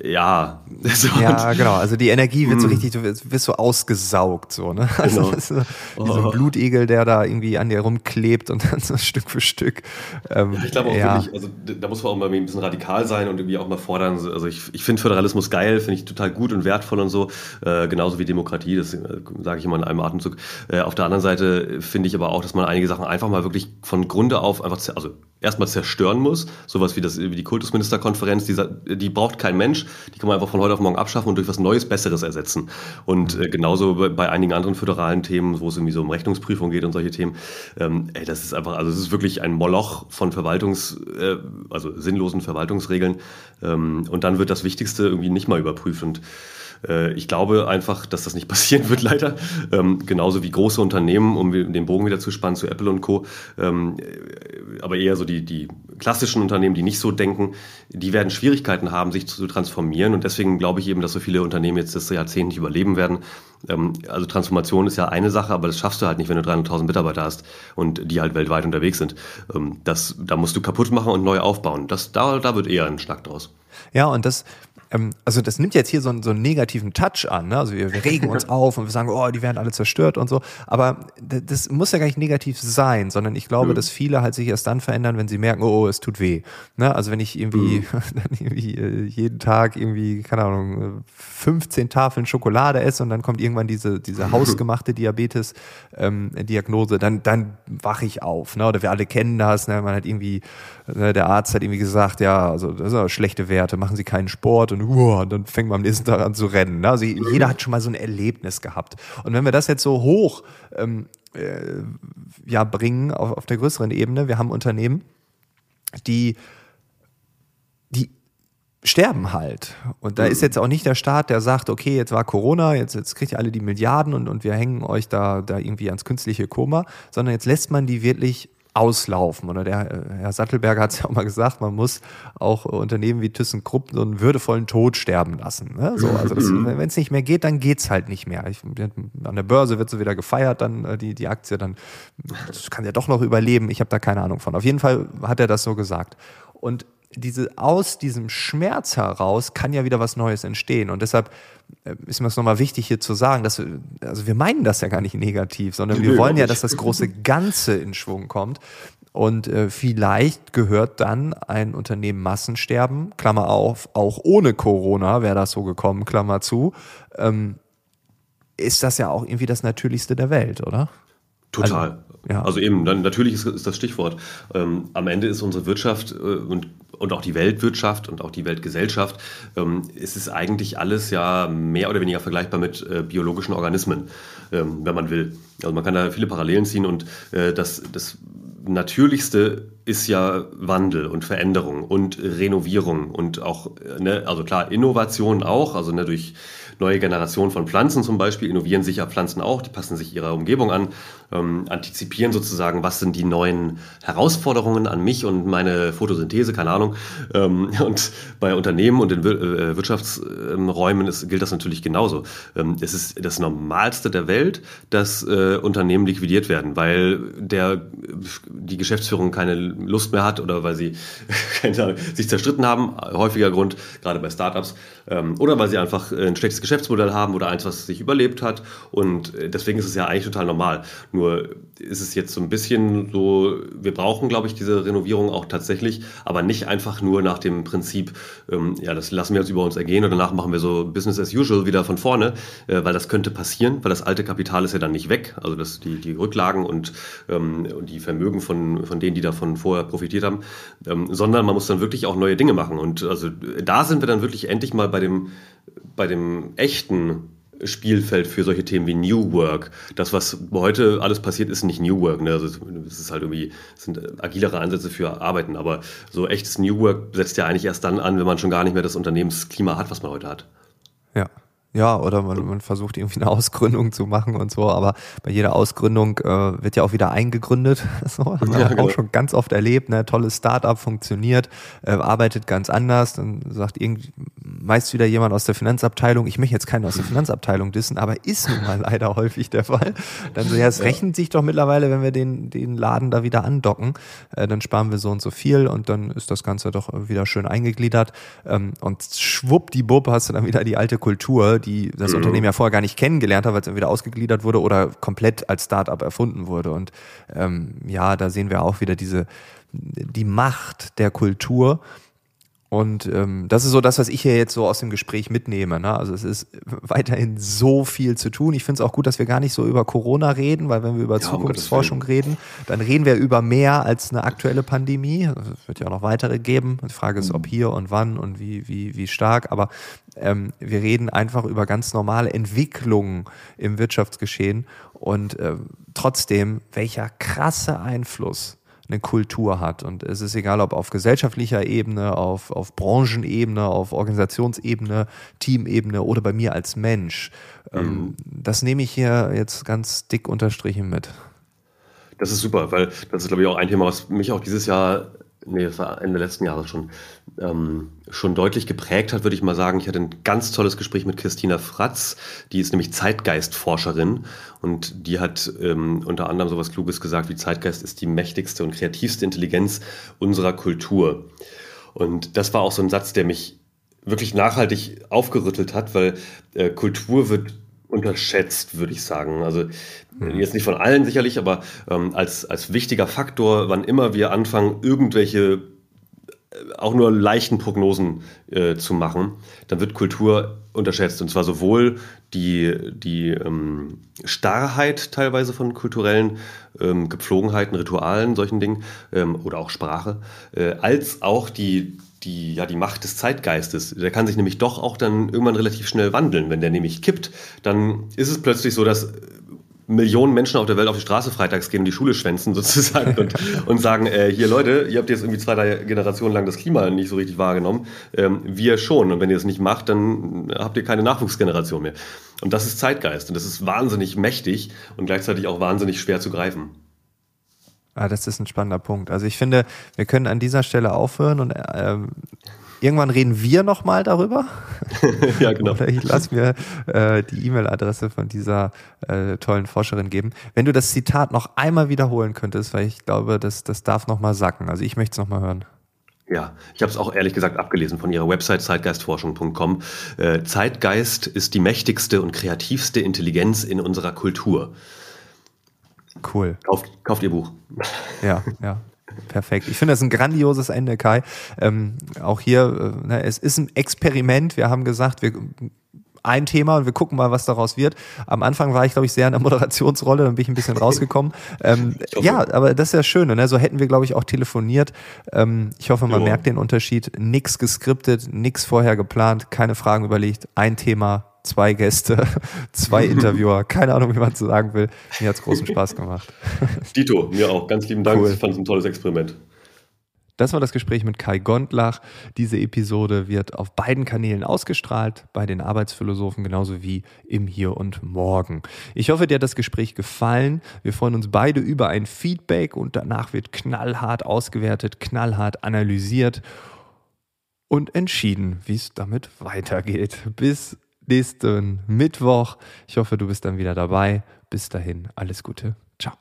ja. So ja, genau. Also die Energie wird so mm. richtig, du wirst, wirst so ausgesaugt, so, ne? Also genau. so, wie so ein oh. Blutegel, der da irgendwie an dir rumklebt und dann so Stück für Stück. Ähm, ja, ich glaube auch ja. wirklich, also da muss man auch mal ein bisschen radikal sein und irgendwie auch mal fordern. Also ich, ich finde Föderalismus geil, finde ich total gut und wertvoll und so. Äh, genauso wie Demokratie, das äh, sage ich immer in einem Atemzug. Äh, auf der anderen Seite finde ich aber auch, dass man einige Sachen einfach mal wirklich von Grunde auf einfach, also erstmal zerstören muss. Sowas wie, das, wie die Kultusministerkonferenz, die, die braucht kein Mensch. Die kann man einfach von heute auf morgen abschaffen und durch was Neues, Besseres ersetzen. Und äh, genauso bei, einigen anderen föderalen Themen, wo es irgendwie so um Rechnungsprüfung geht und solche Themen. Ähm, ey, das ist einfach, also es ist wirklich ein Moloch von Verwaltungs, äh, also sinnlosen Verwaltungsregeln. Ähm, und dann wird das Wichtigste irgendwie nicht mal überprüft. Und äh, ich glaube einfach, dass das nicht passieren wird, leider. Ähm, genauso wie große Unternehmen, um den Bogen wieder zu spannen zu Apple und Co. Ähm, äh, aber eher so die, die klassischen Unternehmen, die nicht so denken, die werden Schwierigkeiten haben, sich zu transformieren. Und deswegen glaube ich eben, dass so viele Unternehmen jetzt das Jahrzehnt nicht überleben werden. Ähm, also Transformation ist ja eine Sache, aber das schaffst du halt nicht, wenn du 300.000 Mitarbeiter hast und die halt weltweit unterwegs sind. Ähm, das, da musst du kaputt machen und neu aufbauen. Das, da, da wird eher ein Schnack draus. Ja, und das, ähm, also das nimmt jetzt hier so, einen, so einen negativen Touch an. Ne? Also wir, wir regen uns auf und wir sagen, oh, die werden alle zerstört und so. Aber das muss ja gar nicht negativ sein, sondern ich glaube, mhm. dass viele halt sich erst dann verändern, wenn sie merken, oh, oh es tut weh. Ne? Also wenn ich irgendwie, mhm. irgendwie äh, jeden Tag irgendwie, keine Ahnung, 15 Tafeln Schokolade esse und dann kommt irgendwann diese, diese hausgemachte Diabetes-Diagnose, ähm, dann, dann wache ich auf. Ne? Oder wir alle kennen das. Ne? Man hat irgendwie, der Arzt hat irgendwie gesagt, ja, also das sind schlechte Werte, machen Sie keinen Sport und, uh, und dann fängt man am nächsten Tag an zu rennen. Ne? Also jeder hat schon mal so ein Erlebnis gehabt. Und wenn wir das jetzt so hoch ähm, äh, ja, bringen auf, auf der größeren Ebene, wir haben Unternehmen, die, die sterben halt. Und da ist jetzt auch nicht der Staat, der sagt, okay, jetzt war Corona, jetzt, jetzt kriegt ihr alle die Milliarden und, und wir hängen euch da, da irgendwie ans künstliche Koma, sondern jetzt lässt man die wirklich auslaufen. Oder der äh, Herr Sattelberger hat es ja auch mal gesagt, man muss auch Unternehmen wie ThyssenKrupp so einen würdevollen Tod sterben lassen. Ne? So, also mhm. wenn es nicht mehr geht, dann geht es halt nicht mehr. Ich, an der Börse wird so wieder gefeiert, dann äh, die, die Aktie, dann das kann ja doch noch überleben. Ich habe da keine Ahnung von. Auf jeden Fall hat er das so gesagt. Und diese, aus diesem Schmerz heraus kann ja wieder was Neues entstehen. Und deshalb äh, ist mir es nochmal wichtig hier zu sagen, dass wir, also wir meinen das ja gar nicht negativ, sondern wir wollen ja, dass das große Ganze in Schwung kommt. Und äh, vielleicht gehört dann ein Unternehmen Massensterben, Klammer auf, auch ohne Corona wäre das so gekommen, Klammer zu, ähm, ist das ja auch irgendwie das Natürlichste der Welt, oder? Total. Also, ja. also eben, dann natürlich ist, ist das Stichwort. Ähm, am Ende ist unsere Wirtschaft äh, und und auch die Weltwirtschaft und auch die Weltgesellschaft, ähm, ist es eigentlich alles ja mehr oder weniger vergleichbar mit äh, biologischen Organismen, ähm, wenn man will. Also man kann da viele Parallelen ziehen und äh, das, das Natürlichste ist ja Wandel und Veränderung und Renovierung und auch, äh, ne, also klar, Innovation auch, also ne, durch neue Generationen von Pflanzen zum Beispiel innovieren sich ja Pflanzen auch, die passen sich ihrer Umgebung an, ähm, antizipieren sozusagen, was sind die neuen Herausforderungen an mich und meine Photosynthese, keine Ahnung. Ähm, und bei Unternehmen und in äh, Wirtschaftsräumen ist, gilt das natürlich genauso. Ähm, es ist das Normalste der Welt, dass äh, Unternehmen liquidiert werden, weil der, die Geschäftsführung keine Lust mehr hat oder weil sie keine, sich zerstritten haben, häufiger Grund, gerade bei Startups, ähm, oder weil sie einfach ein schlechtes Geschäftsmodell haben oder eins, was sich überlebt hat. Und äh, deswegen ist es ja eigentlich total normal. Nur ist es jetzt so ein bisschen so, wir brauchen, glaube ich, diese Renovierung auch tatsächlich, aber nicht einfach nur nach dem Prinzip, ähm, ja, das lassen wir jetzt über uns ergehen und danach machen wir so Business as usual wieder von vorne, äh, weil das könnte passieren, weil das alte Kapital ist ja dann nicht weg, also das, die, die Rücklagen und, ähm, und die Vermögen von, von denen, die davon vorher profitiert haben, ähm, sondern man muss dann wirklich auch neue Dinge machen. Und also da sind wir dann wirklich endlich mal bei dem, bei dem echten Spielfeld für solche Themen wie New Work. Das, was heute alles passiert, ist nicht New Work. Ne? Also es ist halt irgendwie, es sind agilere Ansätze für Arbeiten, aber so echtes New Work setzt ja eigentlich erst dann an, wenn man schon gar nicht mehr das Unternehmensklima hat, was man heute hat. Ja. Ja, oder man, man versucht irgendwie eine Ausgründung zu machen und so, aber bei jeder Ausgründung äh, wird ja auch wieder eingegründet. So, haben wir ja, genau. auch schon ganz oft erlebt, ne? Tolles Startup funktioniert, äh, arbeitet ganz anders, dann sagt irgendwie meist wieder jemand aus der Finanzabteilung, ich möchte jetzt keinen aus der Finanzabteilung dissen, aber ist nun mal leider häufig der Fall. Dann so, ja, es rechnet sich doch mittlerweile, wenn wir den, den Laden da wieder andocken, äh, dann sparen wir so und so viel und dann ist das Ganze doch wieder schön eingegliedert. Ähm, und schwuppdiwupp hast du dann wieder die alte Kultur, die das mhm. Unternehmen ja vorher gar nicht kennengelernt hat, weil es entweder ausgegliedert wurde oder komplett als Startup erfunden wurde. Und ähm, ja, da sehen wir auch wieder diese die Macht der Kultur und ähm, das ist so das, was ich hier jetzt so aus dem Gespräch mitnehme. Ne? Also es ist weiterhin so viel zu tun. Ich finde es auch gut, dass wir gar nicht so über Corona reden, weil wenn wir über ja, Zukunftsforschung reden, dann reden wir über mehr als eine aktuelle Pandemie. Also es wird ja auch noch weitere geben. Die Frage ist, ob mhm. hier und wann und wie, wie, wie stark. Aber ähm, wir reden einfach über ganz normale Entwicklungen im Wirtschaftsgeschehen und äh, trotzdem, welcher krasse Einfluss eine Kultur hat. Und es ist egal, ob auf gesellschaftlicher Ebene, auf, auf Branchenebene, auf Organisationsebene, Teamebene oder bei mir als Mensch. Ähm, mhm. Das nehme ich hier jetzt ganz dick unterstrichen mit. Das ist super, weil das ist, glaube ich, auch ein Thema, was mich auch dieses Jahr nee, das war Ende letzten Jahres schon, ähm, schon deutlich geprägt hat, würde ich mal sagen. Ich hatte ein ganz tolles Gespräch mit Christina Fratz, die ist nämlich Zeitgeistforscherin und die hat ähm, unter anderem sowas Kluges gesagt, wie Zeitgeist ist die mächtigste und kreativste Intelligenz unserer Kultur. Und das war auch so ein Satz, der mich wirklich nachhaltig aufgerüttelt hat, weil äh, Kultur wird unterschätzt, würde ich sagen. Also mhm. jetzt nicht von allen sicherlich, aber ähm, als, als wichtiger Faktor, wann immer wir anfangen, irgendwelche äh, auch nur leichten Prognosen äh, zu machen, dann wird Kultur unterschätzt. Und zwar sowohl die, die ähm, Starrheit teilweise von kulturellen ähm, Gepflogenheiten, Ritualen, solchen Dingen ähm, oder auch Sprache, äh, als auch die, die, ja, die Macht des Zeitgeistes. Der kann sich nämlich doch auch dann irgendwann relativ schnell wandeln. Wenn der nämlich kippt, dann ist es plötzlich so, dass Millionen Menschen auf der Welt auf die Straße freitags gehen und die Schule schwänzen sozusagen und, und sagen, äh, hier Leute, ihr habt jetzt irgendwie zwei, drei Generationen lang das Klima nicht so richtig wahrgenommen, ähm, wir schon. Und wenn ihr das nicht macht, dann habt ihr keine Nachwuchsgeneration mehr. Und das ist Zeitgeist und das ist wahnsinnig mächtig und gleichzeitig auch wahnsinnig schwer zu greifen. Ah, das ist ein spannender Punkt. Also ich finde, wir können an dieser Stelle aufhören und ähm, irgendwann reden wir nochmal darüber. ja, genau. Oder ich lasse mir äh, die E-Mail-Adresse von dieser äh, tollen Forscherin geben. Wenn du das Zitat noch einmal wiederholen könntest, weil ich glaube, das, das darf nochmal sacken. Also ich möchte es nochmal hören. Ja, ich habe es auch ehrlich gesagt abgelesen von ihrer Website zeitgeistforschung.com. Äh, Zeitgeist ist die mächtigste und kreativste Intelligenz in unserer Kultur. Cool. Kauft, kauft ihr Buch. Ja, ja. Perfekt. Ich finde das ein grandioses Ende, Kai. Ähm, auch hier, äh, ne, es ist ein Experiment. Wir haben gesagt, wir ein Thema und wir gucken mal, was daraus wird. Am Anfang war ich, glaube ich, sehr in der Moderationsrolle, dann bin ich ein bisschen rausgekommen. ähm, ja, aber das ist ja schön. Ne? So hätten wir, glaube ich, auch telefoniert. Ähm, ich hoffe, man jo. merkt den Unterschied. Nix geskriptet, nix vorher geplant, keine Fragen überlegt, ein Thema, zwei Gäste, zwei Interviewer, keine Ahnung, wie man es sagen will. Mir hat es großen Spaß gemacht. Dito, mir auch. Ganz lieben Dank. Cool. Ich fand es ein tolles Experiment. Das war das Gespräch mit Kai Gondlach. Diese Episode wird auf beiden Kanälen ausgestrahlt, bei den Arbeitsphilosophen genauso wie im Hier und Morgen. Ich hoffe, dir hat das Gespräch gefallen. Wir freuen uns beide über ein Feedback und danach wird knallhart ausgewertet, knallhart analysiert und entschieden, wie es damit weitergeht. Bis nächsten Mittwoch. Ich hoffe, du bist dann wieder dabei. Bis dahin, alles Gute. Ciao.